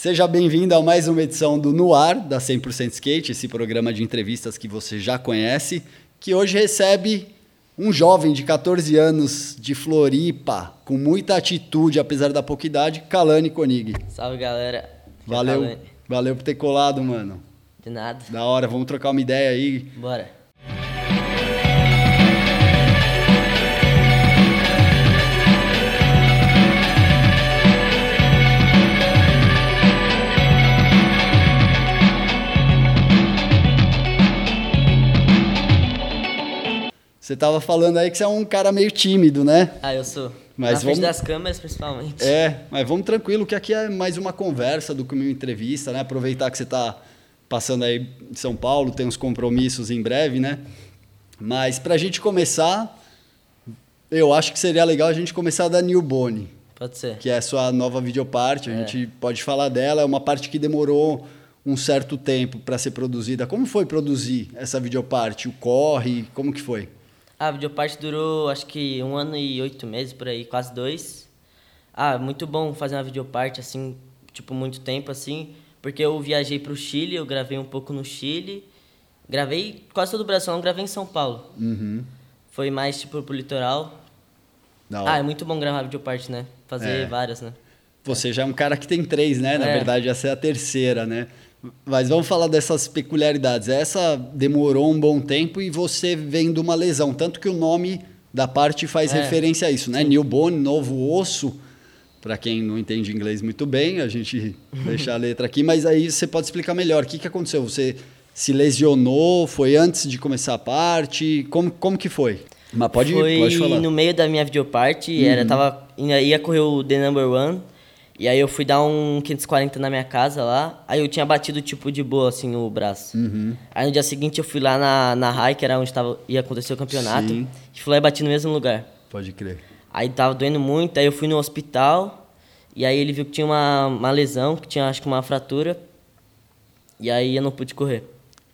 Seja bem-vindo a mais uma edição do Noar, da 100% Skate, esse programa de entrevistas que você já conhece, que hoje recebe um jovem de 14 anos de Floripa, com muita atitude, apesar da pouca idade, Kalani Konig. Salve, galera. Valeu, valeu por ter colado, mano. De nada. Da hora, vamos trocar uma ideia aí. Bora. Você tava falando aí que você é um cara meio tímido, né? Ah, eu sou. Mas Na frente vamos- das câmeras, principalmente. É, mas vamos tranquilo, que aqui é mais uma conversa do que uma entrevista, né? Aproveitar que você está passando aí em São Paulo, tem uns compromissos em breve, né? Mas para a gente começar, eu acho que seria legal a gente começar da New Bone, Pode ser. que é a sua nova videoparte. A É. gente pode falar dela, é uma parte que demorou um certo tempo para ser produzida. Como foi produzir essa videoparte? O corre, como que foi? Ah, a videoparte durou acho que um ano e oito meses por aí, quase dois. Ah, muito bom fazer uma videoparte assim, tipo, muito tempo assim, porque eu viajei pro Chile, eu gravei um pouco no Chile. Gravei quase todo o Brasil, não gravei em São Paulo. Uhum. Foi mais tipo pro litoral. Da hora. Ah, é muito bom gravar videoparte, né? Fazer É. várias, né? Você já é um cara que tem três, né? Na É. verdade, essa é a terceira, né? Mas vamos falar dessas peculiaridades. Essa demorou um bom tempo e você vem de uma lesão. Tanto que o nome da parte faz É. referência a isso, né? New bone, novo osso. Para quem não entende inglês muito bem, a gente deixa a letra aqui. Mas aí você pode explicar melhor. O que, que aconteceu? Você se lesionou? Foi antes de começar a parte? Como, como que foi? Mas pode, Foi pode falar. Uhum. no meio da minha videoparte, era, tava, ia correr o The Number One, e aí eu fui dar um 540 na minha casa lá, aí eu tinha batido tipo de boa, assim, o braço. Uhum. Aí no dia seguinte eu fui lá na, na RAI, que era onde tava, ia acontecer o campeonato, Sim. e fui lá e bati no mesmo lugar. Pode crer. Aí tava doendo muito, aí eu fui no hospital, e aí ele viu que tinha uma, uma lesão, que tinha acho que uma fratura, e aí eu não pude correr.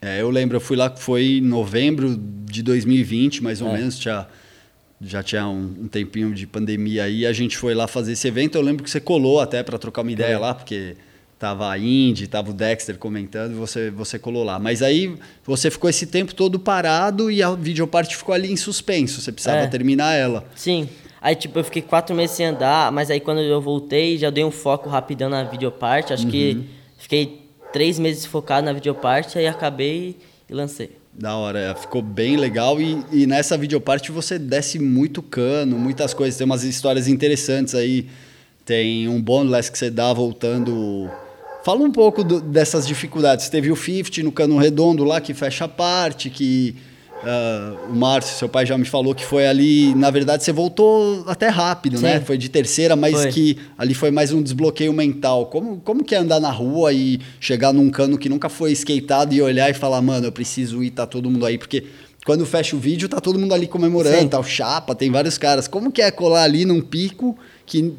É, eu lembro, eu fui lá, foi em novembro de 2020, mais ou É. menos, tinha, já tinha um, um tempinho de pandemia aí, a gente foi lá fazer esse evento, eu lembro que você colou até para trocar uma ideia É. lá, porque tava a Indy, tava o Dexter comentando, você, você colou lá. Mas aí você ficou esse tempo todo parado e a videoparte ficou ali em suspenso, você precisava É. terminar ela. Sim. Aí, tipo, eu fiquei quatro meses sem andar, mas aí quando eu voltei, já dei um foco rapidão na videoparte. Acho que fiquei três meses focado na videoparte, aí acabei e lancei. Da hora, ficou bem legal. E, e nessa videoparte você desce muito cano, muitas coisas, tem umas histórias interessantes aí, tem um boneless que você dá voltando... Fala um pouco do- dessas dificuldades, teve o 50 no cano redondo lá que fecha a parte, que ah, o Márcio, seu pai já me falou que foi ali, na verdade você voltou até rápido, né? Sim. Foi de terceira, mas Foi. que ali foi mais um desbloqueio mental. Como, como que é andar na rua e chegar num cano que nunca foi skateado e olhar e falar, mano, eu preciso ir, tá todo mundo aí? Porque quando fecha o vídeo, tá todo mundo ali comemorando, Sim. tá o Chapa, tem vários caras. Como que é colar ali num pico que,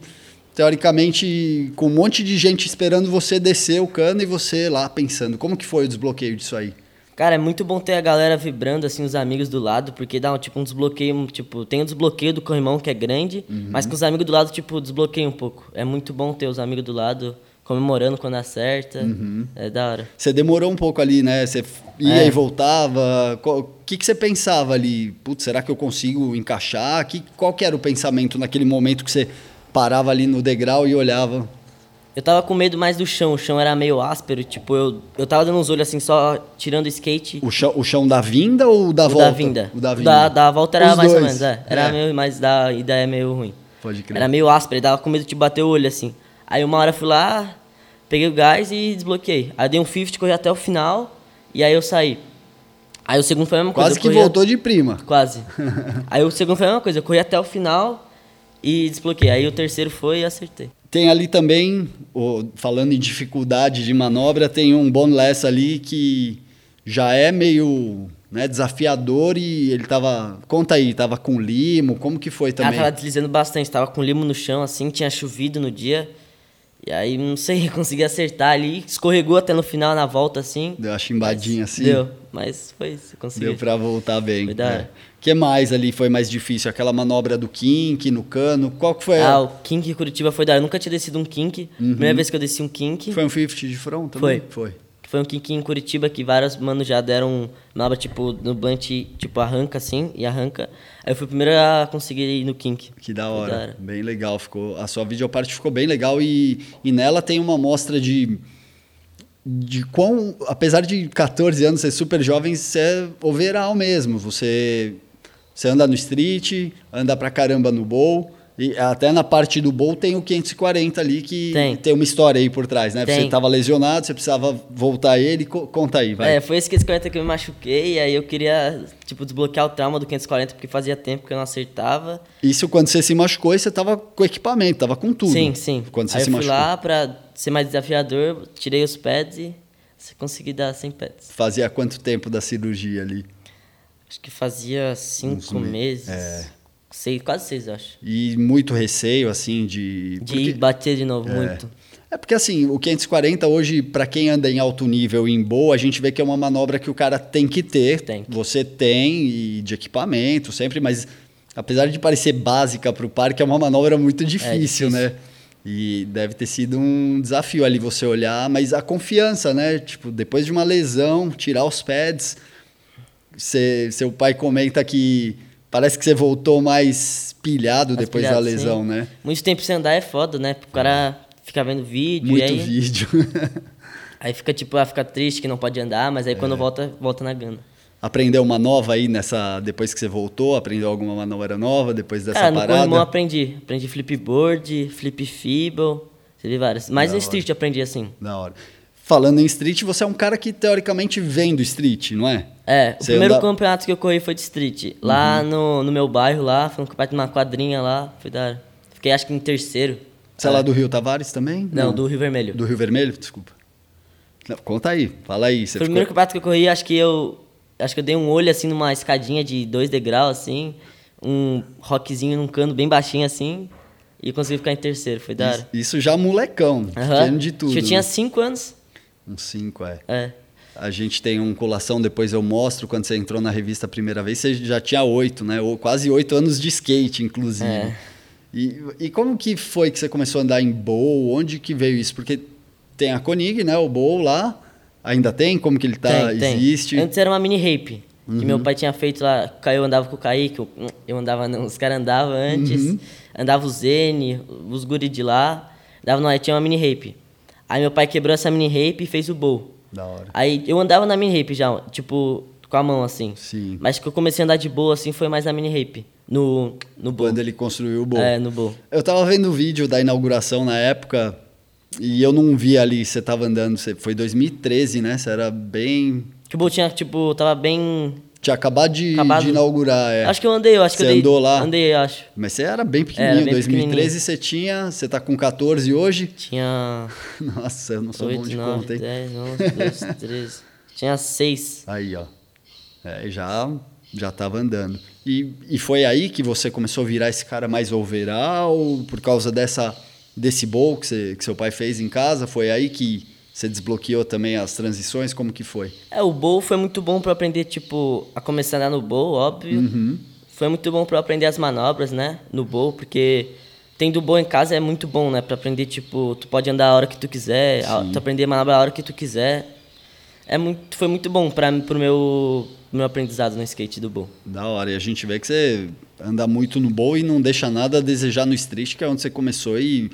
teoricamente, com um monte de gente esperando você descer o cano e você lá pensando, como que foi o desbloqueio disso aí? Cara, é muito bom ter a galera vibrando, assim, os amigos do lado, porque dá um, tipo, um desbloqueio, tipo, tem o desbloqueio do corrimão, que é grande, mas com os amigos do lado, tipo, desbloqueia um pouco. É muito bom ter os amigos do lado comemorando quando acerta. É da hora. Você demorou um pouco ali, né? Você ia É. e voltava. O que, que você pensava ali? Putz, será que eu consigo encaixar? Que, qual que era o pensamento naquele momento que você parava ali no degrau e olhava? Eu tava com medo mais do chão, o chão era meio áspero, tipo, eu, eu tava dando uns olhos assim, só tirando o skate. O chão, o chão da vinda ou da O volta? da vinda. O da vinda. da, da volta era Os mais ou dois. menos, é. Era É. meio, mas da ida é meio ruim. Pode crer. Era meio áspero, dava com medo de bater o olho assim. Aí uma hora eu fui lá, peguei o gás e desbloqueei. Aí dei um 50, corri até o final, e aí eu saí. Aí o segundo foi a mesma coisa. Quase que a- voltou de prima. Quase. aí o segundo foi a mesma coisa, eu corri até o final e desbloqueei. Aí o terceiro foi e acertei. Tem ali também, falando em dificuldade de manobra, tem um boneless ali que já é meio né, desafiador e ele tava. Conta aí, tava com limo, como que foi também? tava deslizando bastante, tava com limo no chão, assim, tinha chovido no dia. E aí, não sei, consegui acertar ali, escorregou até no final na volta assim. Deu uma chimbadinha assim? Deu, mas foi isso, consegui. Deu pra voltar bem. Foi da hora. O que mais ali foi mais difícil? Aquela manobra do kink no cano? Qual que foi? Ah, o kink Curitiba foi da hora. Eu nunca tinha descido um kink. Primeira vez que eu desci um kink. Foi um 50 de front também? Foi. Foi. Foi um kink em Curitiba que vários manos já deram manobra, tipo, no blunt, tipo, arranca assim, e arranca. Aí eu fui o primeiro a conseguir ir no kink. Que da hora. Bem legal. Ficou, a sua videoparte ficou bem legal e, e nela tem uma amostra de de quão, apesar de 14 anos ser super jovem, você é overall mesmo. Você você anda no street, anda pra caramba no bowl. E até na parte do bowl tem o 540 ali que Tem. uma história aí por trás, né? Tem. Você tava lesionado, você precisava voltar ele. Co- Conta aí, vai. É, foi esse 540 que eu me machuquei, aí eu queria, tipo, desbloquear o trauma do 540, porque fazia tempo que eu não acertava. Isso quando você se machucou e você tava com equipamento, tava com tudo. Sim, sim. Quando você aí se eu fui machucou. lá pra ser mais desafiador, tirei os pads e consegui dar 100 pads. Fazia quanto tempo da cirurgia ali? Acho que fazia cinco me- meses. é. Seis, quase seis, acho. E muito receio, assim, de. De porque- bater de novo, muito. É porque, assim, o 540 hoje, para quem anda em alto nível e em boa, a gente vê que é uma manobra que o cara tem que ter. Tem que. Você tem, e de equipamento sempre, mas apesar de parecer básica para o parque, é uma manobra muito difícil, difícil. né? E deve ter sido um desafio ali você olhar, mas a confiança, né? Tipo, depois de uma lesão, tirar os pads. Cê- seu pai comenta que parece que você voltou mais pilhado Mais depois pilhado, da lesão, sim. né? Muito tempo sem andar é foda, né? O cara fica vendo vídeo Muito e aí, vídeo. aí fica tipo, ah, fica triste que não pode andar, mas aí É. quando volta, volta na gana. Aprendeu uma nova aí nessa depois que você voltou? Aprendeu alguma manobra nova depois dessa Cara, no parada? corrimão eu aprendi. Aprendi flipboard, flip feeble, teve várias. Mais no hora. street eu aprendi assim. Da hora. Falando em street, você é um cara que teoricamente vem do street, não é? É, o Você primeiro campeonato que eu corri foi de street. Lá Uhum. no, no meu bairro, lá, foi um campeonato de uma quadrinha lá, foi da hora. Fiquei acho que em terceiro. Você é lá do Rio Tavares também? Não, do Rio Vermelho. Do Rio Vermelho? Desculpa. Não, conta aí, fala aí. Você o primeiro campeonato que eu corri, acho que eu. Acho que eu dei um olho assim numa escadinha de dois degraus, assim, um rockzinho num cano bem baixinho assim, e consegui ficar em terceiro, foi da hora. Isso, isso já molecão, pequeno de tudo. Eu tinha né? cinco anos. Uns cinco, é. É. A gente tem um colação, depois eu mostro, quando você entrou na revista a primeira vez, você já tinha oito, né? Ou quase oito anos de skate, inclusive. É. E, e como que foi que você começou a andar em bowl? Onde que veio isso? Porque tem a Konig, né? O bowl lá. Ainda tem? Como que ele tá? tem, tem. Existe? Uhum. Antes era uma mini rape. Que meu pai tinha feito lá. Eu andava com o Kaique, eu, eu andava não, os caras andavam antes. Uhum. Andava o Zene, os guri de lá. Andava não, tinha uma mini rape. Aí meu pai quebrou essa mini rape e fez o bowl. Da hora. Aí eu andava na mini rape já, tipo, com a mão assim. Sim. Mas que eu comecei a andar de boa assim foi mais na mini rape. No, no bowl. Quando ele construiu o bowl. É, no bowl. Eu tava vendo o vídeo da inauguração na época e eu não vi ali, você tava andando, você, foi 2013, né? Você era bem... Que o bowl tinha, tipo, tava bem. Tinha acabado de, Acabado. de inaugurar, é. Acho que eu andei, eu acho que Você eu dei. andou lá? Andei, acho. Mas você era bem pequenininho, Era bem 2013 pequenininho. você tinha, você tá com 14 hoje? Tinha. Nossa, eu não sou bom 8, de 9, conta, hein? 10, 11, 12, 13. Tinha 6. Aí, ó. É, já, já tava andando. E, e foi aí que você começou a virar esse cara mais overall, por causa dessa, desse bowl que, você, que seu pai fez em casa? Foi aí que você desbloqueou também as transições? Como que foi? É, o bowl foi muito bom eu aprender, tipo, a começar a andar no bowl, óbvio. Uhum. Foi muito bom eu aprender as manobras, né? No bowl, porque tendo bowl em casa é muito bom, né? Pra aprender, tipo, tu pode andar a hora que tu quiser, a- tu aprender manobra a hora que tu quiser. É muito, foi muito bom pra, pro meu, meu aprendizado no skate do bowl. Da hora. E a gente vê que você anda muito no bowl e não deixa nada a desejar no street, que é onde você começou. E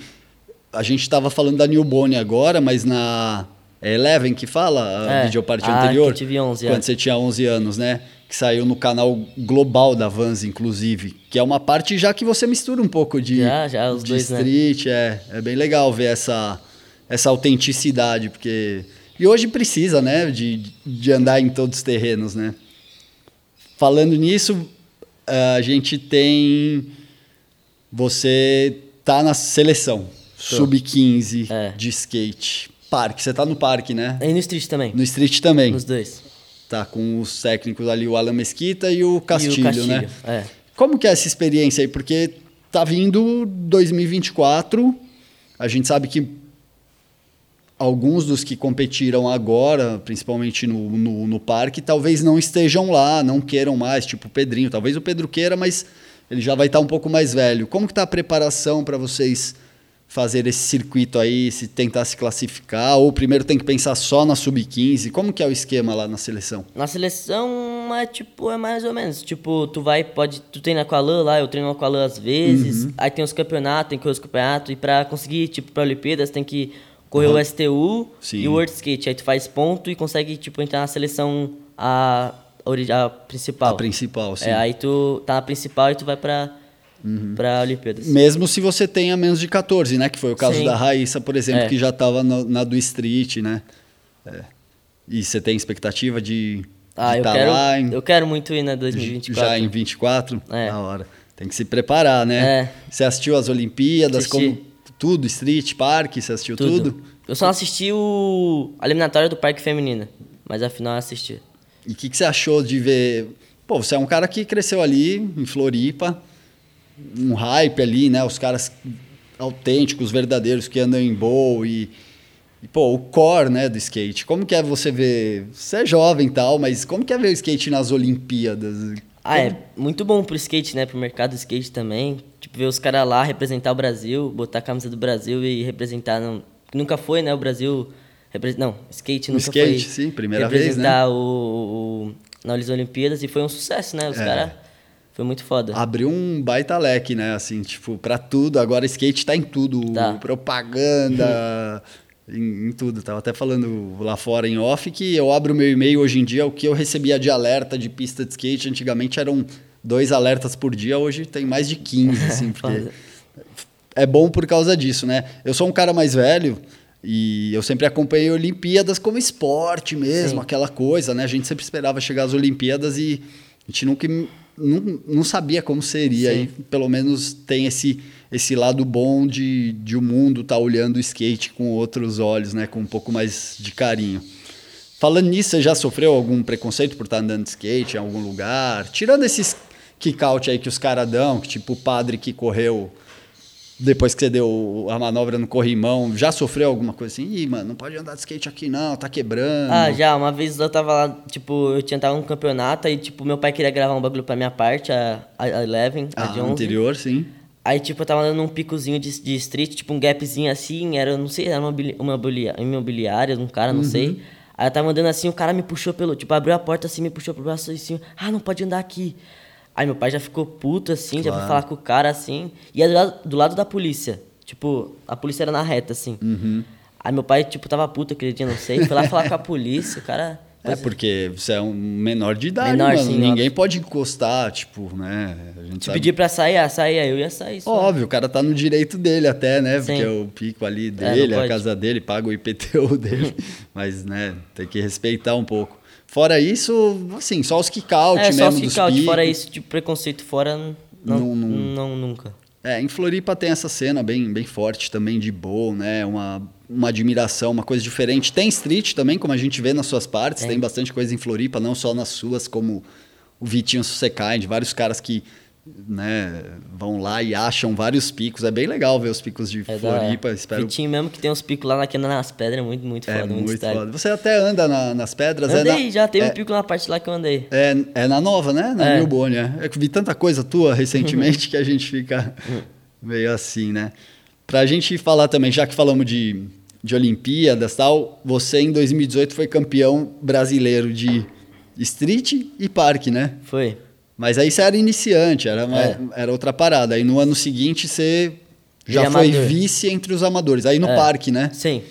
a gente estava falando da Newbone agora, mas na Eleven que fala, a É, videoparte a anterior. que eu tive 11, Quando é. você tinha 11 anos, né? Que saiu no canal global da Vans, inclusive. Que é uma parte já que você mistura um pouco de, Já, já, os de dois, né? street. É, é bem legal ver essa, essa autenticidade, porque... E hoje precisa, né? De, de andar em todos os terrenos, né? Falando nisso, a gente tem. Você tá na seleção sub-15 É. de skate. Parque, você tá no parque, né? E no street também. No street também. Nos dois. Tá com os técnicos ali, o Alan Mesquita e o Castilho, e o Castilho, né? É. Como que é essa experiência aí? Porque tá vindo 2024, a gente sabe que alguns dos que competiram agora, principalmente no, no, no, parque, talvez não estejam lá, não queiram mais, tipo o Pedrinho. Talvez o Pedro queira, mas ele já vai estar um pouco mais velho. Como que está a preparação para vocês fazer esse circuito aí, se tentar se classificar, ou primeiro tem que pensar só na sub-15? Como que é o esquema lá na seleção? Na seleção é tipo, é mais ou menos, tipo, tu vai, pode, tu treina com a Lã lá, eu treino com a Lã às vezes, uhum. aí tem os campeonatos, tem que correr os campeonatos, e para conseguir, tipo, para Olimpíadas tem que correr uhum. o STU Sim. e o World Skate, aí tu faz ponto e consegue, tipo, entrar na seleção a, a, a principal. A principal, sim. É, aí tu tá na principal e tu vai para uhum. para Olimpíadas. Mesmo se você tenha menos de 14, né? Que foi o caso Sim. da Raíssa, por exemplo, é. que já estava na do Street, né? É. E você tem expectativa de ah, eu, tá quero, em... eu quero muito ir na 2024. Já em 24? É. Na hora. Tem que se preparar, né? É. Você assistiu as Olimpíadas, Assisti. como tudo, Street, Parque, você assistiu tudo? tudo? Eu só assisti o a eliminatória do Parque Feminino, mas afinal eu assisti. E o que, que você achou de ver... Pô, você é um cara que cresceu ali, em Floripa, um hype ali, né? Os caras autênticos, verdadeiros, que andam em bowl e, e, pô, o core, né, do skate. Como que é você ver... Você é jovem e tal, mas como que é ver o skate nas Olimpíadas? Ah, é muito bom pro skate, né? Pro mercado do skate também. Tipo, ver os caras lá representar o Brasil, botar a camisa do Brasil e representar... Não, nunca foi, né? O Brasil... Não, skate nunca skate, foi... sim, primeira vez, né? Representar o, o, nas Olimpíadas e foi um sucesso, né? Os é. caras foi muito foda. Abriu um baita leque, né? Assim, tipo, pra tudo. Agora skate tá em tudo. Tá. Propaganda, em, em, tudo. Tava até falando lá fora em off que eu abro meu e-mail hoje em dia, o que eu recebia de alerta de pista de skate, antigamente eram dois alertas por dia, hoje tem mais de 15, assim, porque é bom por causa disso, né? Eu sou um cara mais velho e eu sempre acompanhei Olimpíadas como esporte mesmo, Sim. aquela coisa, né? A gente sempre esperava chegar às Olimpíadas e a gente nunca não, não sabia como seria. Sim. E pelo menos tem esse, esse lado bom de, de o mundo estar tá olhando o skate com outros olhos, né? Com um pouco mais de carinho. Falando nisso, você já sofreu algum preconceito por estar tá andando de skate em algum lugar? Tirando esses kick-out aí que os caras dão, que tipo o padre que correu depois que você deu a manobra no corrimão, já sofreu alguma coisa assim? Ih, mano, não pode andar de skate aqui não, tá quebrando. Ah, já. Uma vez eu tava lá, tipo, eu tinha tava num campeonato e, tipo, meu pai queria gravar um bagulho pra minha parte, a, a Eleven, a ah, de 11. anterior, sim. Aí, tipo, eu tava andando num picozinho de, de street, tipo, um gapzinho assim, era, não sei, era uma, uma imobiliária, um cara, não uhum. sei. Aí eu tava andando assim, o cara me puxou pelo, tipo, abriu a porta assim, me puxou pro braço assim, ah, não pode andar aqui. Aí meu pai já ficou puto, assim, claro. já foi falar com o cara, assim. E é do lado, do lado da polícia. Tipo, a polícia era na reta, assim. Uhum. Aí meu pai, tipo, tava puto aquele dia, não sei. Foi lá falar com a polícia, o cara... É, porque você é um menor de idade, menor, mano. Sim, Ninguém óbvio. pode encostar, tipo, né? A gente Se sabe... pedir pra sair, ah, sair, eu ia sair. Só. Óbvio, o cara tá no direito dele até, né? Sim. Porque é o pico ali é, dele, é, a casa dele, paga o IPTU dele. Mas, né, tem que respeitar um pouco. Fora isso, assim, só os kick-out é, mesmo só os kick-out. Fora isso, de preconceito fora, não, não, não, não, nunca. É, em Floripa tem essa cena bem, bem forte também de boa, né? Uma, uma admiração, uma coisa diferente. Tem street também, como a gente vê nas suas partes. Tem bastante coisa em Floripa, não só nas suas, como o Vitinho Susekai, de vários caras que né, vão lá e acham vários picos. É bem legal ver os picos de é Floripa. Da... Espero... Vitinho mesmo que tem uns picos lá na nas pedras, é muito, muito é foda. Muito, muito foda. Você até anda na, nas pedras? Andei, é na... já teve é... um pico na parte lá que eu andei. É, é na nova, né? Na é. Milbone. É. Eu vi tanta coisa tua recentemente que a gente fica meio assim, né? Pra gente falar também, já que falamos de, de Olimpíadas tal, você em 2018 foi campeão brasileiro de street e parque, né? Foi. Mas aí você era iniciante, era, uma, é. era outra parada. Aí no ano seguinte você já foi amador. vice entre os amadores. Aí no é. parque, né? Sim.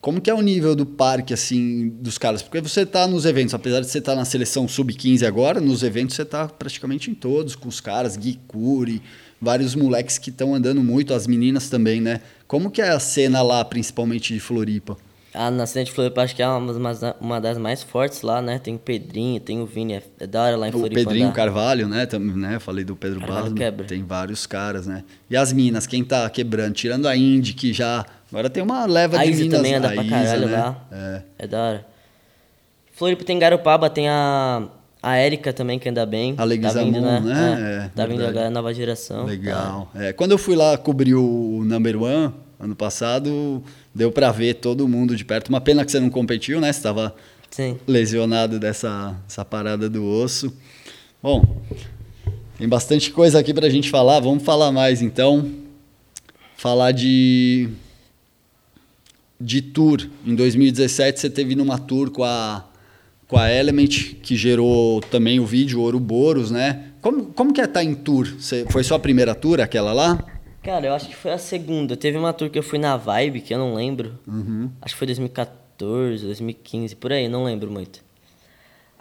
Como que é o nível do parque, assim, dos caras? Porque você tá nos eventos, apesar de você estar tá na seleção sub-15 agora, nos eventos você tá praticamente em todos, com os caras, Gui Curi, vários moleques que estão andando muito, as meninas também, né? Como que é a cena lá, principalmente de Floripa? A Nascente de Floripa acho que é uma, uma das mais fortes lá, né? Tem o Pedrinho, tem o Vini, é, é da hora lá em Floripa. O Pedrinho. Carvalho, né? Também, né? Falei do Pedro Barros. Tem vários caras, né? E as minas, quem tá quebrando? Tirando a Indy, que já... Agora tem uma leva a de minas. também anda pra Isa, caralho né? lá. É. é da hora. Floripa tem Garopaba, tem a... A Érica também, que anda bem. A Leguizamon, tá né? né? É, é, tá vindo agora a nova geração. Legal. Tá. É, quando eu fui lá cobrir o Number One, ano passado, deu pra ver todo mundo de perto. Uma pena que você não competiu, né? Você tava Sim. lesionado dessa essa parada do osso. Bom, tem bastante coisa aqui pra gente falar. Vamos falar mais então. Falar de de tour. Em 2017 você teve numa tour com a com a Element, que gerou também o vídeo Ouroboros, né? Como, como que é estar em tour? Você, foi sua primeira tour, aquela lá? Cara, eu acho que foi a segunda. Teve uma tour que eu fui na Vibe, que eu não lembro. Uhum. Acho que foi 2014, 2015, por aí, não lembro muito.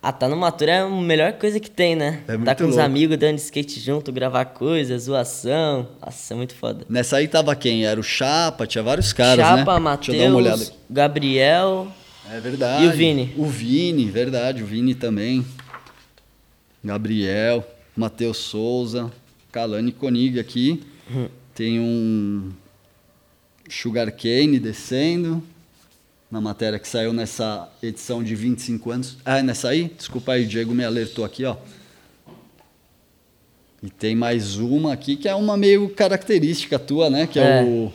Ah, tá numa tour é a melhor coisa que tem, né? É tá muito com os louco. amigos dando skate junto, gravar coisas, zoação. Nossa, é muito foda. Nessa aí tava quem? Era o Chapa, tinha vários caras, né? Chapa, Deixa eu dar uma olhada. Matheus, Gabriel. É verdade. E o Vini? O Vini, verdade. O Vini também. Gabriel, Matheus Souza, Kalani Konig aqui. Hum. Tem um Sugar Cane descendo. Na matéria que saiu nessa edição de 25 anos. Ah, é nessa aí? Desculpa aí, o Diego me alertou aqui, ó. E tem mais uma aqui que é uma meio característica tua, né? Que é, É. o,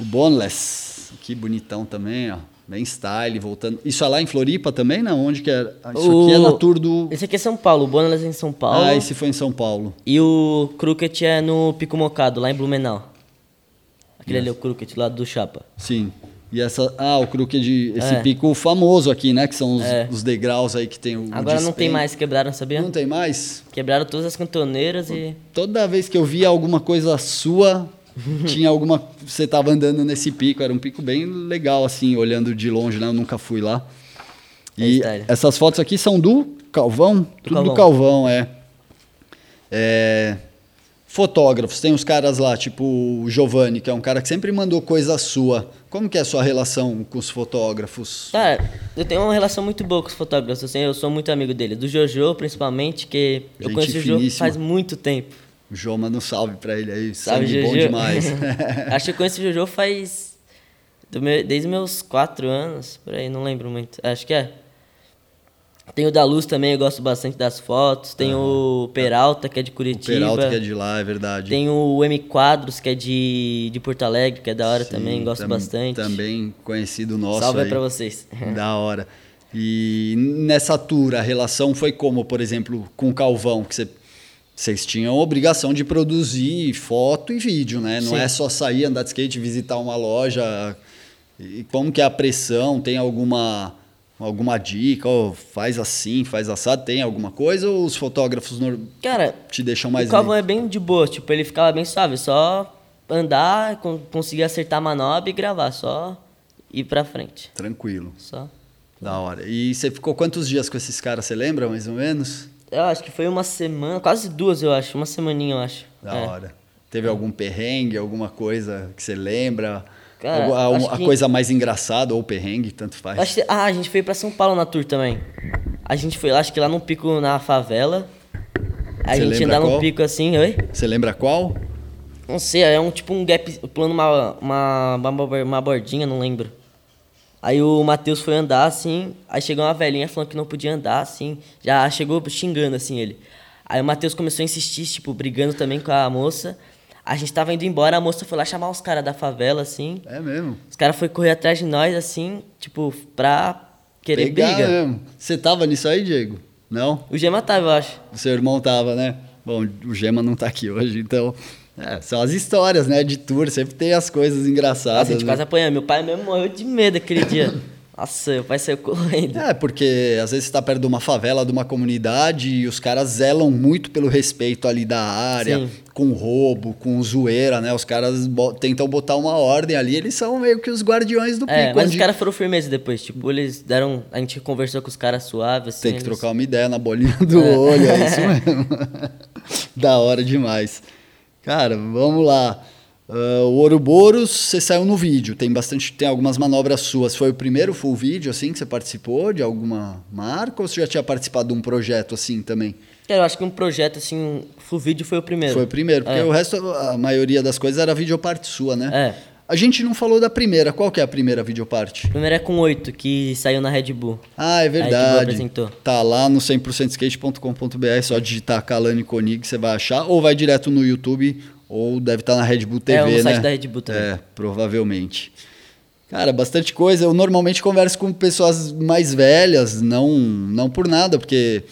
o Boneless. Que bonitão também, ó. Bem style, voltando. Isso é lá em Floripa também, não? Onde que é? Ah, Isso aqui é na tour do... Esse aqui é São Paulo, o Boneless é em São Paulo. Ah, esse foi em São Paulo. E o Crooked é no Pico Mocado, lá em Blumenau. Aquele ali é o Crooked, lá do Chapa. Sim. E essa... Ah, o crooked... Esse É. pico famoso aqui, né? Que são os, É. os degraus aí que tem o o Agora não tem mais, quebraram, sabia? Não tem mais? Quebraram todas as cantoneiras e... Toda vez que eu via alguma coisa sua, tinha alguma. Você tava andando nesse pico, era um pico bem legal, assim, olhando de longe, né? Eu nunca fui lá. É E style. essas fotos aqui são do Calvão? Tudo do Calvão. Calvão, é. É, Fotógrafos, tem os caras lá, tipo o Giovanni, que é um cara que sempre mandou coisa sua. Como que é a sua relação com os fotógrafos? Cara, eu tenho uma relação muito boa com os fotógrafos, assim, eu sou muito amigo dele. Do Jojo, principalmente, que eu Gente conheço o Jojo finíssima. faz muito tempo. O João manda um salve pra ele aí. Sabe, Sangue Jojo? bom demais. Acho que eu conheço o Jojo faz... do meu- desde meus quatro anos, por aí, não lembro muito. Acho que é. Tem o da Luz também, eu gosto bastante das fotos. Tem o Peralta, que é de o Curitiba. Peralta que é de lá, é verdade. Tem o M Quadros, que é de, de Porto Alegre, que é da hora também, Sim, gosto tam- bastante. Também conhecido nosso. Salve aí. pra vocês. Da hora. E nessa tour, a relação foi como, por exemplo, com o Calvão, que você- vocês tinham a obrigação de produzir foto e vídeo, né? Não Sim. é só sair, andar de skate, visitar uma loja. E como que é a pressão? Tem alguma alguma dica? Ó, faz assim, faz assado? Tem alguma coisa? Ou os fotógrafos Cara, te deixam mais o Calvão é bem de boa, tipo, ele ficava bem suave, só andar, con- conseguir acertar a manobra e gravar, só ir pra frente. Tranquilo. Só. Da hora. E você ficou quantos dias com esses caras, você lembra mais ou menos? Eu acho que foi uma semana, quase duas, eu acho, uma semaninha, eu acho. Da É. hora. Teve algum perrengue, alguma coisa que você lembra? Cara, Algum- a, a que- coisa mais engraçada ou perrengue, tanto faz. Acho ah, a gente foi pra São Paulo na tour também. A gente foi, acho que lá no pico na favela. A Você gente andava qual? num pico assim, oi? Você lembra qual? Não sei, é um tipo um gap, pulando uma, uma, uma, uma bordinha, não lembro. Aí o Matheus foi andar assim, aí chegou uma velhinha falando que não podia andar assim, já chegou xingando assim ele. Aí o Matheus começou a insistir, tipo, brigando também com a moça. A gente tava indo embora, a moça foi lá chamar os caras da favela assim. É mesmo. Os caras foram correr atrás de nós assim, tipo, pra querer Pegar briga. mesmo. Você tava nisso aí, Diego? Não? O Gema tava, eu acho. O seu irmão tava, né? Bom, o Gema não tá aqui hoje, então. É, são as histórias, né? De tour, sempre tem as coisas Nossa, engraçadas. a gente né? quase apanhou. Meu pai mesmo morreu de medo aquele dia. Nossa, meu pai saiu correndo. É, porque às vezes você tá perto de uma favela, de uma comunidade, e os caras zelam muito pelo respeito ali da área, Sim. com roubo, com zoeira, né? Os caras bo- tentam botar uma ordem ali, eles são meio que os guardiões do É, pico. mas onde os caras foram firmeza depois. Tipo, eles deram. A gente conversou com os caras suaves. Assim, Tem que eles- trocar uma ideia na bolinha do olho, é isso mesmo. da hora demais. Cara, vamos lá. Ah, o Ouroboros, você saiu no vídeo, tem bastante, tem algumas manobras suas. Foi o primeiro full vídeo assim que você participou de alguma marca ou você já tinha participado de um projeto assim também? Eu acho que um projeto assim, um full vídeo foi o primeiro. Foi o primeiro, porque É. o resto, a maioria das coisas era videoparte sua, né? É. A gente não falou da primeira. Qual que é a primeira videoparte? O primeiro é com oito, que saiu na Red Bull. Ah, é Red Bull verdade. apresentou. Tá lá no 100%skate.com.br, só digitar Kalani Konig, você vai achar, ou vai direto no YouTube, ou deve estar na Red Bull TV, É, no né? site da Red Bull também. É, provavelmente. Cara, bastante coisa. Eu normalmente converso com pessoas mais velhas, não, não por nada, porque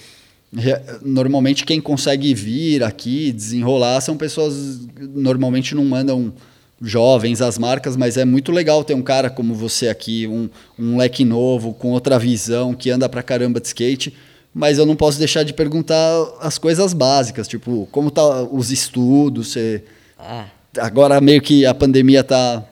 normalmente quem consegue vir aqui, desenrolar, são pessoas normalmente não mandam jovens as marcas, mas é muito legal ter um cara como você aqui, um, um leque novo, com outra visão, que anda pra caramba de skate. Mas eu não posso deixar de perguntar as coisas básicas, tipo, como tá os estudos, você Ah, agora meio que a pandemia tá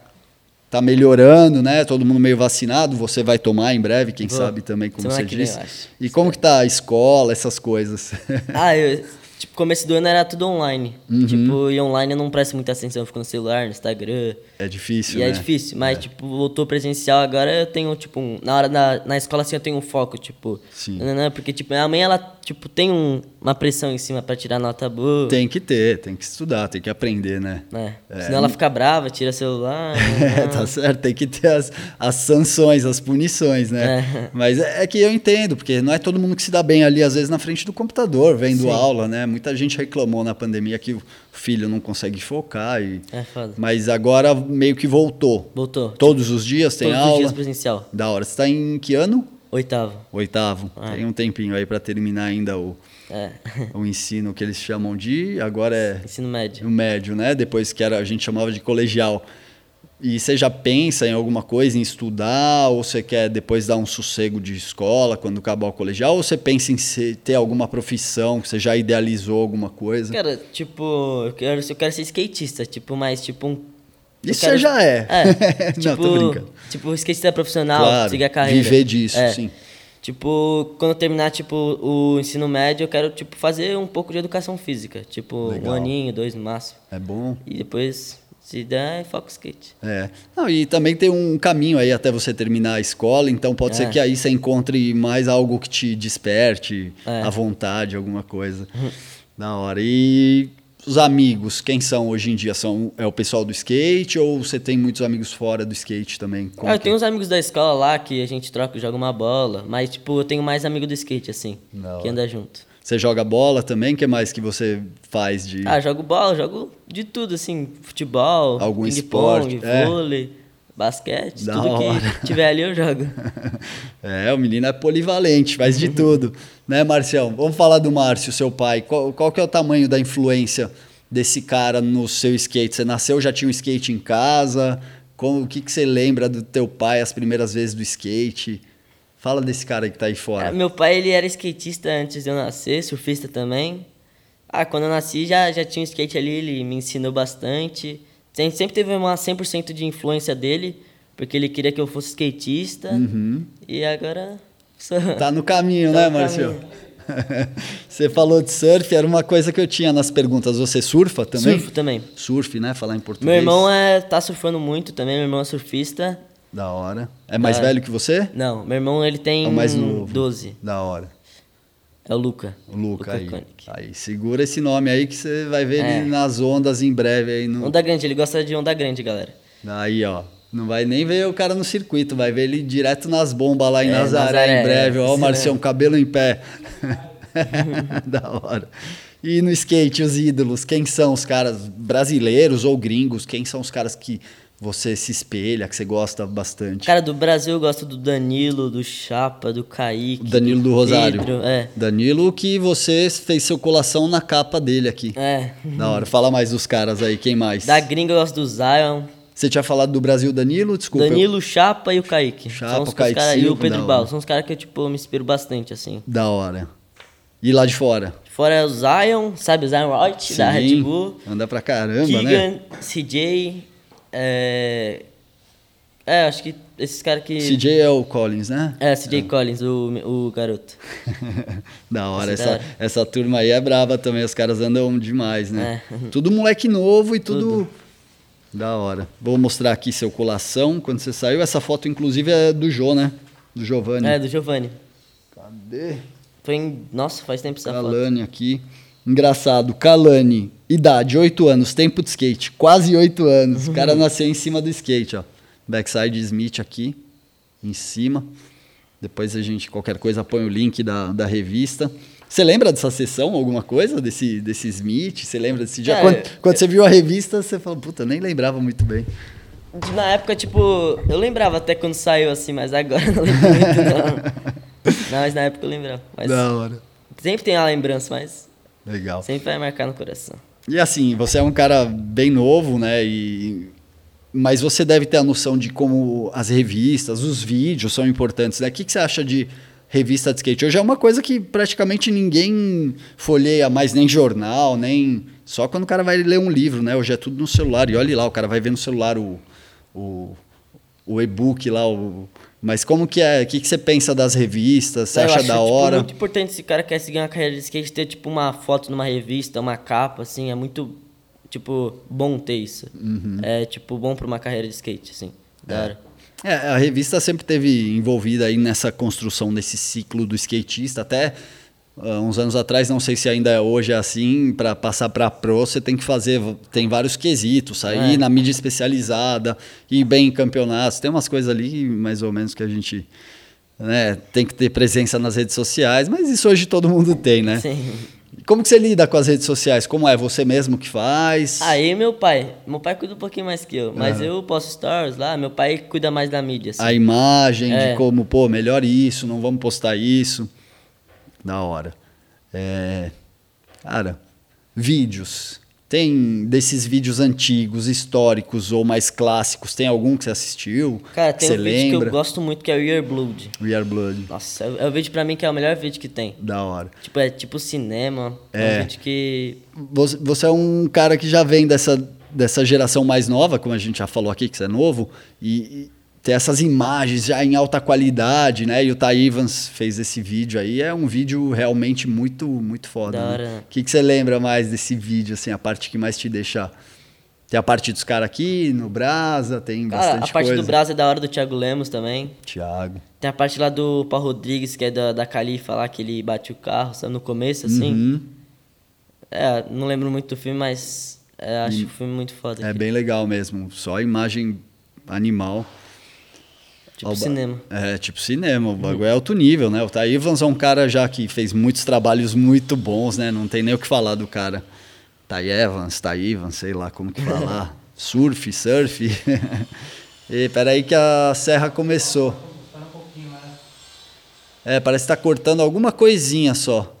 tá melhorando, né? Todo mundo meio vacinado, você vai tomar em breve, quem Vou. sabe também, como Semana você vem, disse. acho. E como que tá a escola, essas coisas? ah eu, tipo, começo do ano era tudo online. Uhum. Tipo, e online eu não presto muita atenção, eu fico no celular, no Instagram. é difícil, e né? é difícil, mas, tipo, voltou presencial agora, eu tenho, tipo, um, na hora da, na escola, assim, eu tenho um foco, tipo... Sim. nananã, porque, tipo, a mãe, ela, tipo, tem um, uma pressão em cima pra tirar nota boa, Tem que ter, tem que estudar, tem que aprender, né? né? É. Senão ela fica brava, tira celular, É, tá certo, tem que ter as, as sanções, as punições, né? É. Mas é, é que eu entendo, porque não é todo mundo que se dá bem ali, às vezes, na frente do computador, vendo Sim. aula, né? Muita gente reclamou na pandemia que o filho não consegue focar. E... É foda. Mas agora meio que voltou. Voltou. Todos os dias tem Todos aula. os dias presencial. Da hora. Você tá em que ano? Oitavo. Oitavo. Ah. Tem um tempinho aí para terminar ainda o, É. o ensino que eles chamam de. Agora é Ensino médio. o médio, né? Depois que era, a gente chamava de colegial. E você já pensa em alguma coisa, em estudar, ou você quer depois dar um sossego de escola quando acabar o colegial, ou você pensa em ser- ter alguma profissão, que você já idealizou alguma coisa? Cara, tipo, eu quero, eu quero ser skatista, tipo, mas tipo um. Isso quero- você já é. É. Não, tipo, tô brincando. Tipo, skatista profissional, Claro, seguir a carreira. viver disso, É. sim. Tipo, quando eu terminar, tipo, o ensino médio, eu quero, tipo, fazer um pouco de educação física. Tipo, Legal. um aninho, dois no máximo. É bom. E depois, se der, foco skate. É. Não, e também tem um caminho aí até você terminar a escola, então pode ser É. que aí você encontre mais algo que te desperte É. a vontade, alguma coisa. Da hora. E os amigos, quem são hoje em dia? São, é o pessoal do skate ou você tem muitos amigos fora do skate também? Como Ah, eu que tenho uns amigos da escola lá que a gente troca, joga uma bola. Mas, tipo, eu tenho mais amigo do skate, assim, Da que anda junto. Você joga bola também? O que mais que você faz de. Ah, jogo bola, jogo de tudo, assim, futebol, Algum esporte, é. vôlei, basquete, Da tudo hora. que tiver ali eu jogo. É, o menino é polivalente, faz de tudo. Né, Marcião? Vamos falar do Márcio, seu pai. Qual, qual que é o tamanho da influência desse cara no seu skate? Você nasceu, já tinha um skate em casa? Como, o que, que você lembra do teu pai as primeiras vezes do skate? Fala desse cara que tá aí fora. Ah, Meu pai, ele era skatista antes de eu nascer, surfista também. Ah, quando eu nasci já, já tinha um skate ali, ele me ensinou bastante. Sempre, sempre teve uma 100% de influência dele, porque ele queria que eu fosse skatista. E agora. Uhum. Tá no caminho, Tá né, no Marcio? você falou de surf, era uma coisa que eu tinha nas perguntas. Você surfa também? Surfo também. Surf, né? Falar em português. Meu irmão é, tá surfando muito também, meu irmão é surfista. Da hora. É mais Da- velho que você? Não, meu irmão ele tem É o mais novo. 12. Da hora. É o Luca. O Luca, aí. Koenig. Aí, segura esse nome aí que você vai ver É. ele nas ondas em breve aí no. Onda grande, ele gosta de onda grande, galera. Aí, ó. Não vai nem ver o cara no circuito, vai ver ele direto nas bombas lá em É, Nazaré, Nazaré, em breve. Ó, o isso Marcião, cabelo em pé. da hora. E no skate, os ídolos, quem são os caras brasileiros ou gringos? Quem são os caras que você se espelha, que você gosta bastante? Cara, do Brasil eu gosto do Danilo, do Chapa, do Kaique. O Danilo do Rosário. Pedro, é. Danilo, que você fez seu colação na capa dele aqui. É. Da hora. Fala mais dos caras aí, quem mais? Da gringa eu gosto do Zion. Você tinha falado do Brasil, Danilo? Desculpa. eu- Danilo, Chapa e o Kaique. Chapa, são os, Kaique cara, E o Pedro. Bal. São os caras que eu, tipo, me inspiro bastante, assim. Da hora. E lá de fora? Fora é o Zion, sabe? O Zion Wright, da Red Bull. Anda pra caramba, Keegan, né? CJ. É... é, acho que esses caras que... CJ é o Collins, né? É, CJ Collins, o, o garoto. da hora. Essa, hora. essa turma aí é brava também. Os caras andam demais, né? É. Tudo moleque novo e tudo... Da hora. Vou mostrar aqui seu colação. Quando você saiu, essa foto, inclusive, é do Jô, né? Do Giovanni. É, do Giovanni. Cadê? Foi em... Nossa, faz tempo essa foto. Kalani aqui. Engraçado, Kalani, idade 8 anos, tempo de skate, quase 8 anos. O cara nasceu em cima do skate, ó. Backside Smith aqui, em cima. Depois a gente, qualquer coisa, põe o link da, da revista. Você lembra dessa sessão, alguma coisa, desse, desse Smith? Você lembra desse dia? É, quando, quando você viu a revista, você falou, puta, eu nem lembrava muito bem. Na época, tipo, eu lembrava até quando saiu assim, mas agora não lembro muito, não. Não, mas na época eu lembrava. Mas Da hora. sempre tem uma lembrança, mas Legal. sempre vai marcar no coração. E assim, você é um cara bem novo, né? E... Mas você deve ter a noção de como as revistas, os vídeos são importantes, né? O que, que você acha de revista de skate? Hoje é uma coisa que praticamente ninguém folheia mais, nem jornal, nem. Só quando o cara vai ler um livro, né? Hoje é tudo no celular. E olha lá, o cara vai ver no celular o, o, o e-book lá. O... Mas como que é? O que, que você pensa das revistas? Você Eu acha acho, da tipo, hora? muito importante se o cara quer seguir uma carreira de skate ter, tipo, uma foto numa revista, uma capa, assim, é muito, tipo, bom ter isso. Uhum. É, tipo, bom pra uma carreira de skate, assim. Da hora. É, a revista sempre teve envolvida aí nessa construção desse ciclo do skatista, até ah, uns anos atrás, não sei se ainda é hoje é assim, para passar para pro, você tem que fazer, tem vários quesitos, sair É. na mídia especializada, ir bem em campeonatos, tem umas coisas ali mais ou menos que a gente né, tem que ter presença nas redes sociais, mas isso hoje todo mundo tem, né? Sim. Como que você lida com as redes sociais? Como é você mesmo que faz? Aí meu pai, meu pai cuida um pouquinho mais que eu, mas eu posto stories lá, meu pai cuida mais da mídia, assim. a imagem É. de como, pô, melhor isso, não vamos postar isso. Da hora. É, cara, vídeos. Tem desses vídeos antigos, históricos ou mais clássicos, tem algum que você assistiu? Cara, que tem um vídeo que lembra? eu gosto muito que é o Year Blood. We Are Blood. Nossa, é, é o vídeo pra mim que é o melhor vídeo que tem. Da hora. Tipo, é tipo cinema. É, É. um vídeo que. Você, você é um cara que já vem dessa, dessa geração mais nova, como a gente já falou aqui, que você é novo, e ter essas imagens já em alta qualidade, né? E o Ty Evans fez esse vídeo aí, é um vídeo realmente muito, muito foda. Da né? né? O que, que você lembra mais desse vídeo, assim, a parte que mais te deixa... Tem a parte dos caras aqui, no Brasa, tem Cara, bastante a parte coisa. do Brasa é da hora do Thiago Lemos também. Thiago. Tem a parte lá do Paulo Rodrigues, que é da, da Califa lá, que ele bate o carro, sabe, no começo, assim. Uhum. É, não lembro muito do filme, mas é, acho o filme muito foda. É aquele. bem legal mesmo, só imagem animal. Tipo cinema. É, tipo cinema, o bagulho é alto nível, né? O Ty Evans é um cara já que fez muitos trabalhos muito bons, né? Não tem nem o que falar do cara. Ty Evans, Ty Evans, sei lá como que falar. surf, surf. e peraí que a serra começou. É, parece que tá cortando alguma coisinha só.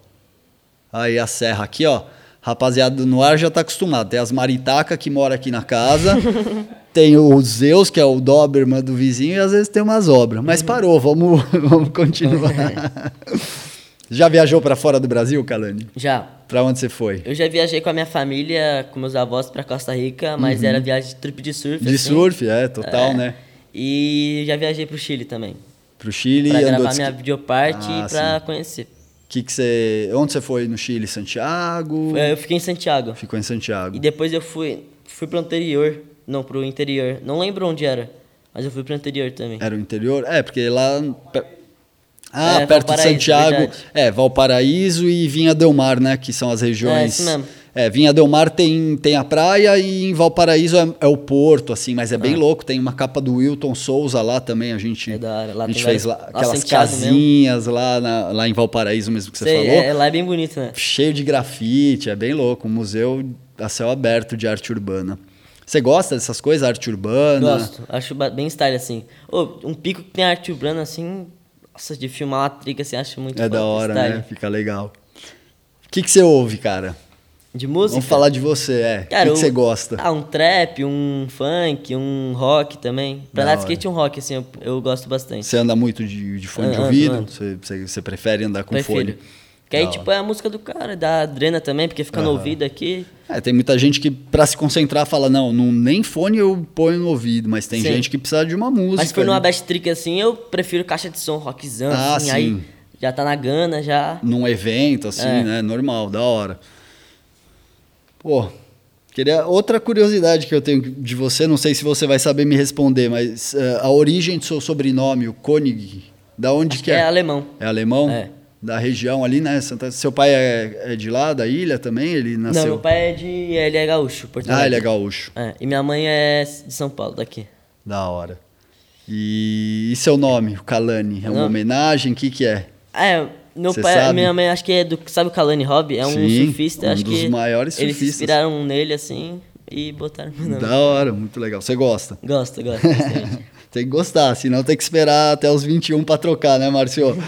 Aí a serra aqui, ó. Rapaziada no ar já tá acostumado. Tem as maritacas que mora aqui na casa. tem o Zeus, que é o Doberman do vizinho, e às vezes tem umas obras. Mas parou, vamos, vamos continuar. já viajou pra fora do Brasil, Calani? Já. Pra onde você foi? Eu já viajei com a minha família, com meus avós pra Costa Rica, mas era viagem de trip de surf. Uhum. De assim. surf, é, total, É. né? E já viajei pro Chile também. Pro Chile Pra e gravar minha videoparte Ah, e pra conhecer. Que que você, onde você foi no Chile? Santiago? Foi- Eu fiquei em Santiago. Ficou em Santiago. E depois eu fui, fui pro interior. Não, pro interior. Não lembro onde era, mas eu fui pro interior também. Era o interior? É, porque lá. Ah, É, perto de Santiago. verdade. É, Valparaíso e Vinha Del Mar, né? Que são as regiões. É, isso mesmo. É, Vinha Del Mar tem, tem a praia e em Valparaíso é, é o porto, assim, mas é bem Ah. louco. Tem uma capa do Wilton Souza lá também. A gente, É da hora. Lá a gente fez lá, aquelas mesmo. casinhas lá, na- lá em Valparaíso mesmo que você Sei, falou. é, lá é bem bonito, né? Cheio de grafite, é bem louco. Um museu a céu aberto de arte urbana. Você gosta dessas coisas, arte urbana? Gosto. Acho bem style, assim. Ô, um pico que tem arte urbana, assim... Nossa, de filmar uma trica, assim, acho muito É da hora, style. né? Fica legal. O que, que você ouve, cara? De música? Vamos falar de você, é. O que, você gosta? Ah, um trap, um funk, um rock também. Pra Da andar de hora. skate, um rock, assim, eu, eu gosto bastante. Você anda muito de, de fone de ouvido? ando. Você, você, você prefere andar com Prefiro. fone? Que aí, tipo, é a música do cara, da adrena também, porque fica no ouvido aqui. É, tem muita gente que, pra se concentrar, fala: não, não nem fone eu ponho no ouvido, mas tem Sim. gente que precisa de uma música. Mas se for numa best trick assim, eu prefiro caixa de som, rockzão, Ah, assim, sim. aí já tá na gana, já. Num evento, assim, É. né? Normal, da hora. Pô, queria. Outra curiosidade que eu tenho de você, não sei se você vai saber me responder, mas eh, a origem do seu sobrenome, o Koenig, da onde que É é? alemão. É alemão? É. Da região ali, né? Santa... Seu pai é, é de lá, da ilha também? Ele nasceu. Não, meu pai é de. Ele é gaúcho, Porto Ah, ele é gaúcho. É, e minha mãe é de São Paulo, daqui. Da hora. E, e seu nome, o Kalani? É uma Não. homenagem? O que, que é? É, meu Cê pai, sabe? minha mãe acho que é do. Sabe o Kalani Hobby? É um Sim, surfista, um acho dos que. maiores Eles se surfistas. inspiraram nele, assim. e botaram meu nome. Da hora, muito legal. Você gosta? Gosto, gosto bastante. tem que gostar, senão tem que esperar até os 21 para trocar, né, Márcio?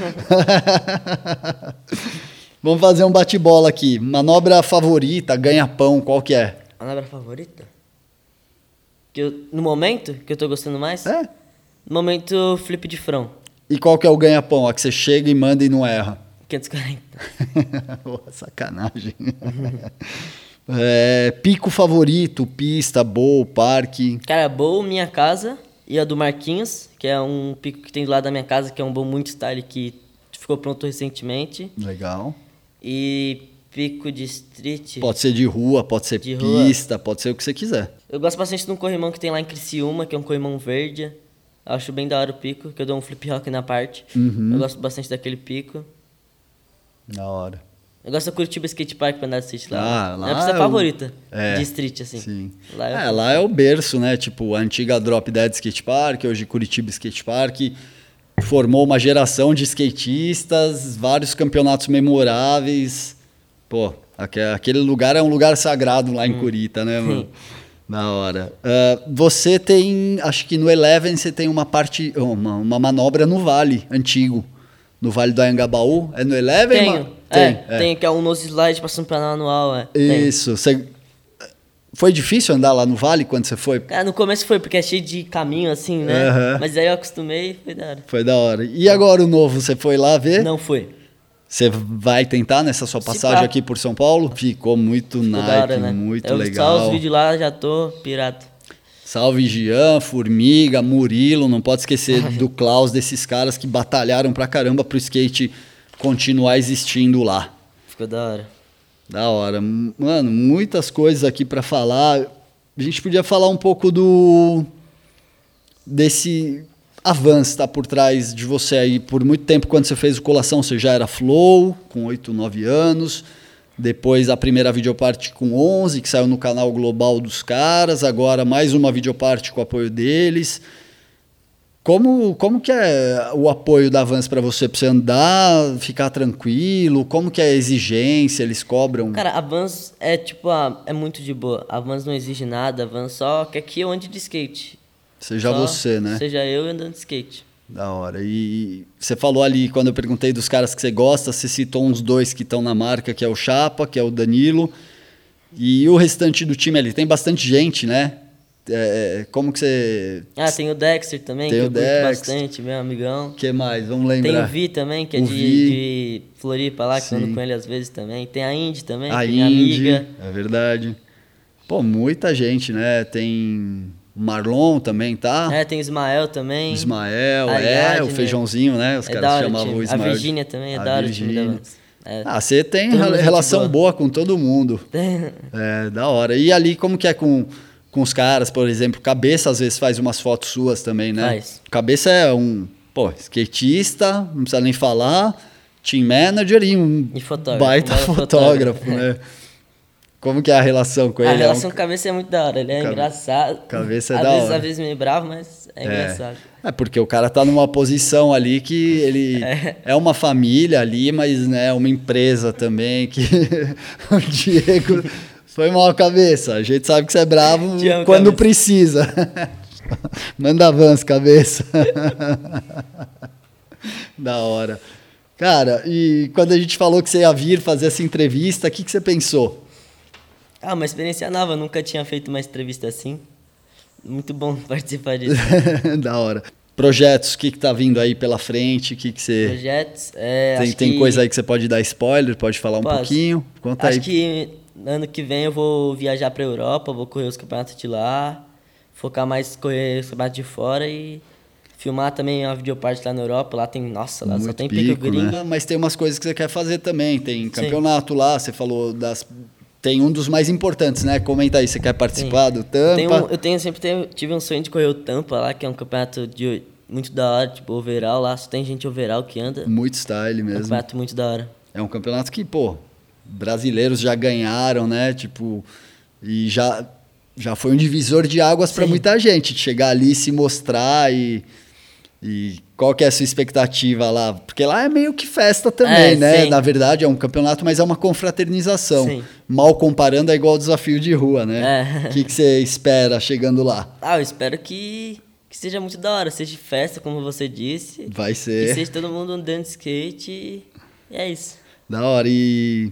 Vamos fazer um bate-bola aqui. Manobra favorita, ganha-pão, qual que é? Manobra favorita? Que eu, no momento, que eu tô gostando mais? É? No momento, flip de front. E qual que é o ganha-pão? A que você chega e manda e não erra? 540. oh, sacanagem. é, pico favorito, pista, bowl, parque. Cara, bowl, minha casa e a do Marquinhos, que é um pico que tem do lado da minha casa, que é um bowl muito style que ficou pronto recentemente. Legal. E pico de street. Pode ser de rua, pode ser De pista, rua. pode ser o que você quiser. Eu gosto bastante de um corrimão que tem lá em Criciúma, que é um corrimão verde. Eu acho bem da hora o pico, que eu dou um flip rock na parte. Uhum. Eu gosto bastante daquele pico. Da hora. Eu gosto da Curitiba Skate Park pra andar de street lá. Ah, é lá a pista é o- favorita é. de street, assim. Sim. Lá é, eu- lá é o berço, né? Tipo, a antiga Drop Dead Skate Park, hoje Curitiba Skate Park. Formou uma geração de skatistas, vários campeonatos memoráveis. Pô, aque- aquele lugar é um lugar sagrado lá em Hum. Curita, né, mano? Na hora. Ah, você tem, acho que no Eleven você tem uma parte, uma, uma manobra no vale antigo. No Vale do Anhangabaú. É no Eleven? Tenho. ma- é, é. tem, que é um nose slide passando pra anual, é. Tem. Isso. Você... Foi difícil andar lá no vale quando você foi? Cara, no começo foi, porque é cheio de caminho, assim, né? Mas aí eu acostumei e foi da hora. Foi da hora. E agora o novo, você foi lá ver? Não foi. Você vai tentar nessa sua passagem aqui por São Paulo? Ficou muito Ficou da hora, né? muito eu legal. Só os vídeos lá, já tô pirata. Salve Gian, Formiga, Murilo, não pode esquecer do Klaus, desses caras que batalharam pra caramba pro skate continuar existindo lá. Ficou da hora. Da hora. Mano, muitas coisas aqui pra falar. A gente podia falar um pouco do desse avanço que tá por trás de você aí. Por muito tempo, quando você fez o Colação, você já era Flow, com 8, 9 anos. Depois a primeira videoparte com 11, que saiu no canal global dos caras. Agora mais uma videoparte com o apoio deles. Como, como que é o apoio da Vans para você? Pra você andar, ficar tranquilo? Como que é a exigência? Eles cobram? Cara, a Vans é tipo, a- é muito de boa. A Vans não exige nada, a Vans só quer que eu ande de skate. Seja Só você, né? Seja eu andando de skate. Da hora. E você falou ali, quando eu perguntei dos caras que você gosta, você citou uns dois que estão na marca, que é o Chapa, que é o Danilo. E o restante do time ali, tem bastante gente, né? É, como que você... Ah, tem o Dexter também, Tem que o eu Dexter. bastante, meu amigão. O que mais? Vamos Tem lembrar. o Vi também, que é de, de Floripa lá, que eu Sim. ando com ele às vezes também. Tem a Indy também, A que é minha Indy, amiga. é verdade. Pô, muita gente, né? Tem Marlon também, tá? É, tem Ismael também. Ismael, A é, o feijãozinho, né? Os é caras chamavam o Ismael. A Virgínia também é A da hora. Vans. É. Ah, você tem gente relação boa. boa com todo mundo. É, da hora. E ali, como que é com, com os caras, por exemplo? Cabeça às vezes faz umas fotos suas também, né? Faz. Cabeça é um, pô, skatista, não precisa nem falar, team manager e um E fotógrafo, baita fotógrafo, fotógrafo. né? Como que é a relação com A ele? É um- relação com a cabeça é muito da hora, ele é Cabe- engraçado. cabeça é às da vezes, hora. Às vezes meio bravo, mas é, engraçado. É, porque o cara tá numa posição ali que ele é, uma família ali, mas né, uma empresa também que o Diego foi mal a cabeça. A gente sabe que você é bravo amo, quando cabeça. precisa. Manda avanço, cabeça. da hora. Cara, e quando a gente falou que você ia vir fazer essa entrevista, o que, que você pensou? Ah, uma experiência nova, nunca tinha feito uma entrevista assim. Muito bom participar disso. da hora. Projetos, o que, que tá vindo aí pela frente? O que, que você. Projetos, é, Tem, acho tem que- coisa aí que você pode dar spoiler, pode falar um Posso. pouquinho? Conta Acho aí. que ano que vem eu vou viajar pra Europa, vou correr os campeonatos de lá, focar mais em correr os campeonatos de fora e filmar também uma videoparte lá na Europa. Lá tem, nossa, lá só Muito tem pico, pico, gringo. né? Mas tem umas coisas que você quer fazer também. Tem campeonato lá, você falou das. Tem um dos mais importantes, né? Comenta aí, você quer participar do Tampa? Tem um- eu tenho sempre tive um sonho de correr o Tampa lá, que é um campeonato de, muito da hora, tipo overall lá, só tem gente overall que anda. Muito style É um mesmo. campeonato muito da hora. É um campeonato que, pô, brasileiros já ganharam, né? Tipo, e já, já foi um divisor de águas para Sim. muita gente. Chegar ali, se mostrar e. E qual que é a sua expectativa lá? Porque lá é meio que festa também, É, né? sim. Na verdade é um campeonato, mas é uma confraternização. Sim. Mal comparando é igual ao desafio de rua, né? É. O que, que você espera chegando lá? Ah, eu espero que, que seja muito da hora, seja festa, como você disse. Vai Que ser seja todo mundo andando de skate e é isso. da hora. E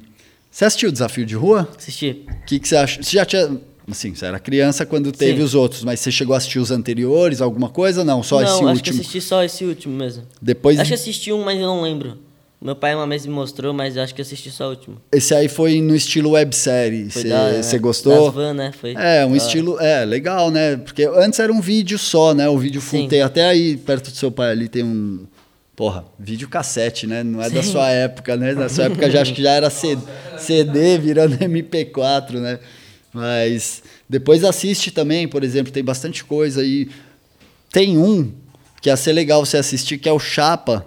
você assistiu o desafio de rua? Assistir. O que, que você acha? Você já tinha. Assim, você era criança quando teve Sim. os outros, mas você chegou a assistir os anteriores, alguma coisa? Não, só não, esse acho último. que assisti só esse último mesmo. Depois, Acho que assisti um, mas eu não lembro. Meu pai uma vez me mostrou, mas acho que assisti só o último. esse aí foi no estilo websérie. Você da né? gostou? Das van, né? Foi É, um da estilo. É, legal, né? Porque antes era um vídeo só, né? O vídeo full tem até aí perto do seu pai ali tem um. Porra, vídeo cassete, né? Não é da Sim. sua época, né? Da sua época já acho que já era C- CD virando MP4, né? Mas depois assiste também, por exemplo, tem bastante coisa aí. Tem um que ia ser legal você assistir, que é o Chapa,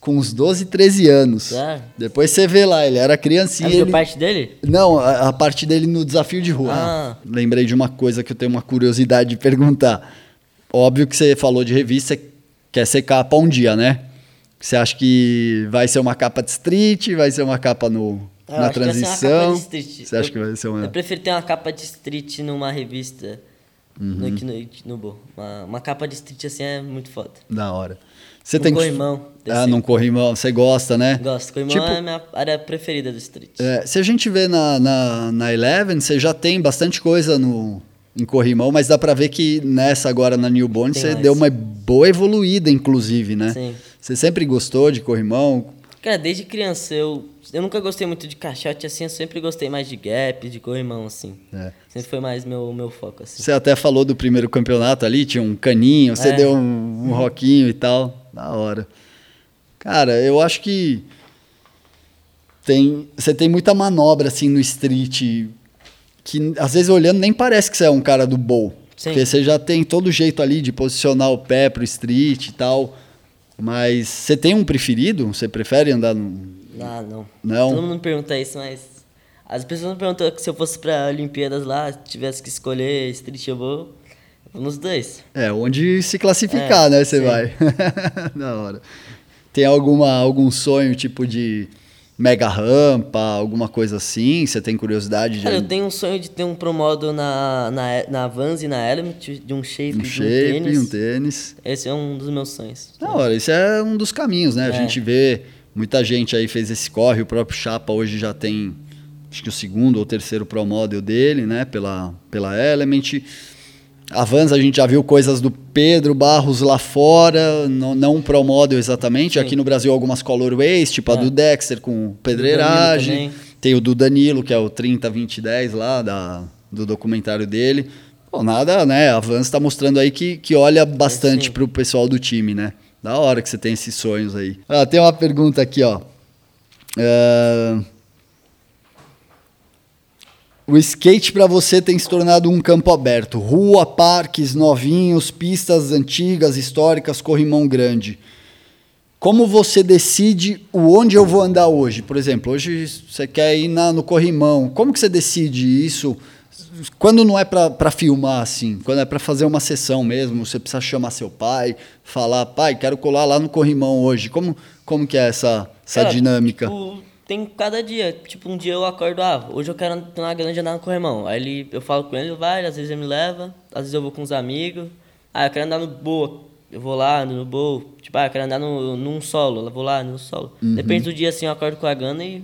com uns 12, 13 anos. Tá. Depois você vê lá, ele era criancinha. Ele... parte dele? Não, a, a parte dele no desafio de rua. Ah. Lembrei de uma coisa que eu tenho uma curiosidade de perguntar. Óbvio que você falou de revista, quer ser capa um dia, né? Você acha que vai ser uma capa de street, vai ser uma capa no, Na uma transição? Você acha que vai ser uma. Eu prefiro ter uma capa de street numa revista. Uhum. No, no, no Bo. Uma, uma capa de street assim é muito foda. Da hora. Você Num tem corrimão, Ah, num corrimão, você gosta, né? Gosto. Corrimão Tipo- é a minha área preferida do street. É, se a gente vê na, na, na Eleven, você já tem bastante coisa no, em corrimão, mas dá pra ver que nessa agora na Newborn Tem você mais. deu uma boa evoluída, inclusive, né? Sim. Você sempre gostou de corrimão? Cara, desde criança eu, eu nunca gostei muito de caixote assim, eu sempre gostei mais de gap, de corrimão assim. É. Sempre foi mais meu, meu foco assim. Você até falou do primeiro campeonato ali, tinha um caninho, você É. deu um, um roquinho e tal. Da hora. Cara, eu acho que tem, você tem muita manobra assim no street que às vezes olhando nem parece que você é um cara do bowl. Sim. Porque você já tem todo jeito ali de posicionar o pé pro street e tal. Mas você tem um preferido? Você prefere andar no. Ah, não. Não? Todo mundo pergunta isso, mas. As pessoas me perguntam que se eu fosse pra Olimpíadas lá, tivesse que escolher street, eu vou. nos dois. É, onde se classificar, É, né? Você vai. da hora. Tem alguma, algum sonho tipo de mega rampa, alguma coisa assim? Você tem curiosidade de Cara, eu tenho um sonho de ter um promodo na, na, na Vans e na Element, de um shape, um de um shape, tênis. um tênis? Esse é um dos meus sonhos. Da hora, isso é um dos caminhos, né? A É. gente vê muita gente aí fez esse corre, o próprio Chapa hoje já tem acho que o segundo ou terceiro Pro Model dele, né? Pela, pela Element. A Vans a gente já viu coisas do Pedro Barros lá fora, não, não Pro Model exatamente. Sim. Aqui no Brasil algumas Colorways, tipo a É. do Dexter com pedreiragem. Tem o do Danilo, que é o 30 2010 lá da, do documentário dele. Pô, nada, né? A Vans tá mostrando aí que, que olha bastante sim. pro pessoal do time, né? Da hora que você tem esses sonhos aí. Ah, tem uma pergunta aqui, ó. Ah, O skate para você tem se tornado um campo aberto. Rua, parques, novinhos, pistas antigas, históricas, corrimão grande. Como você decide o onde eu vou andar hoje? Por exemplo, hoje você quer ir na- no corrimão. Como que você decide isso? Quando não é para filmar assim, quando é para fazer uma sessão mesmo, você precisa chamar seu pai, falar, pai, quero colar lá no corrimão hoje. Como, como que é essa, essa Cara, dinâmica? Tipo, tem cada dia. Tipo, um dia eu acordo, ah, hoje eu quero ter uma grana de andar no corrimão. Aí ele, eu falo com ele, vai, às vezes ele me leva, às vezes eu vou com os amigos. Ah, eu quero andar no boa. Eu vou lá, ando no boa. Tipo, ah, eu quero andar no, num solo. Eu vou lá, no solo. Depende do dia, assim, eu acordo com a gana e,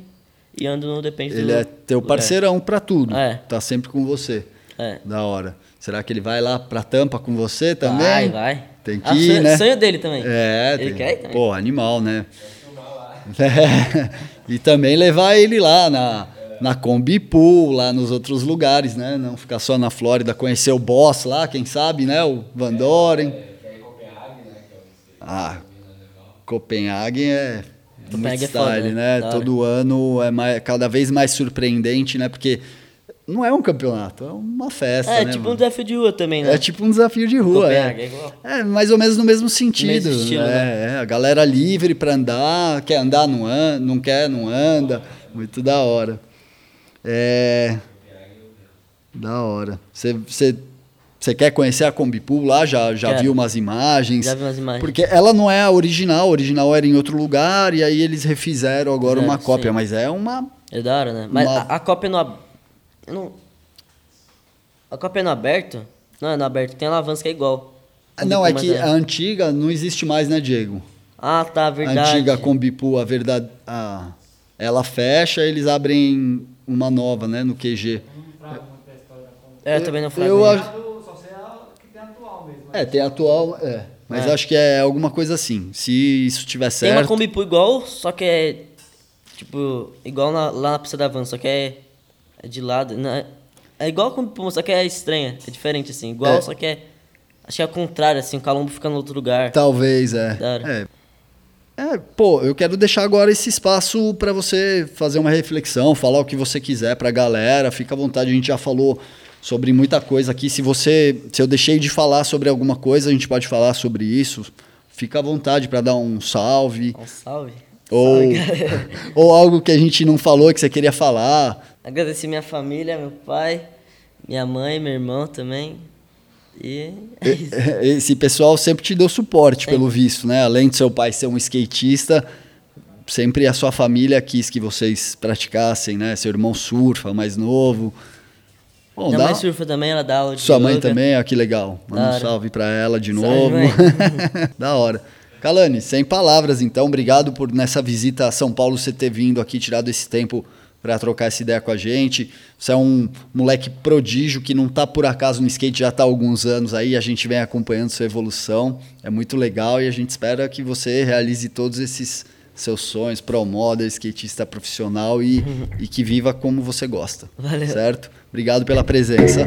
e ando no depende Ele do é teu lugar. parceirão pra tudo. É. Tá sempre com você. É. Da hora. Será que ele vai lá pra tampa com você também? Vai, vai. Tem que Ah, ir, sonho, né? sonho dele também. É, Ele tem- quer ir também. Pô, animal, né? É. E também levar ele lá na, na Combi Pool, lá nos outros lugares, né? Não ficar só na Flórida, conhecer o boss lá, quem sabe, né? O Van Doren. Ah, Copenhague é muito Copenhague é style, foda, né? hora. Todo ano é mais, cada vez mais surpreendente, né? Porque não é um campeonato, é uma festa, É, né? tipo um mano? desafio de rua também, né? É tipo um desafio de rua, Copenhague, é. é igual. É, mais ou menos no mesmo sentido. Mesmo estilo, é, né? é, a galera livre pra andar, quer andar, não anda, não quer, não anda. Muito da hora. É. Da hora. Você, você quer conhecer a Combipool lá? Já, já Quero. viu umas imagens? Já vi umas imagens. Porque ela não é a original, a original era em outro lugar e aí eles refizeram agora Fizeram, uma cópia, sim. mas é uma. É da hora, né? Mas Uma- a, a cópia eu não. A cópia no aberto? Não é no aberto, tem alavanca que é igual. Não, é que a antiga não existe mais, né, Diego? Ah, tá, A verdade. antiga Combipool, a verdade. A, ela fecha, eles abrem uma nova, né, no QG. É, eu também não falei. Eu acho- Só sei a que tem atual mesmo. É, tem a atual, é. Mas É. acho que é alguma coisa assim. Se isso tiver Tem uma certo. Combipool igual, só que é. Tipo, igual na- lá na pista da van, só que é, é de lado. não é, é igual a Combipool, só que é estranha. É diferente, assim. Igual, É. só que é. Acho que é o contrário, assim, o calombo fica no outro lugar. Talvez, é. É. É, pô, eu quero deixar agora esse espaço para você fazer uma reflexão, falar o que você quiser pra galera, fica à vontade, a gente já falou sobre muita coisa aqui. Se você, se eu deixei de falar sobre alguma coisa, a gente pode falar sobre isso. Fica à vontade para dar um salve Um salve. Ou ou algo que a gente não falou que você queria falar. Agradecer minha família, meu pai, minha mãe, meu irmão também. E é isso. Esse pessoal sempre te deu suporte, Sempre. pelo visto, né? Além de seu pai ser um skatista, sempre a sua família quis que vocês praticassem, né? Seu irmão surfa, mais novo. Bom, Minha dá... mãe surfa também, ela dá aula de Sua mãe yoga. também, ó, que legal. Manda Da um salve pra ela de Salve, novo. mãe. da hora. Kalani, sem palavras, então, obrigado por nessa visita a São Paulo você ter vindo aqui, tirado esse tempo para trocar essa ideia com a gente. Você é um moleque prodígio que não tá por acaso no skate, já tá há alguns anos aí, a gente vem acompanhando sua evolução. É muito legal e a gente espera que você realize todos esses seus sonhos, pro model, skatista profissional e, e que viva como você gosta. Valeu. Certo? Obrigado pela presença.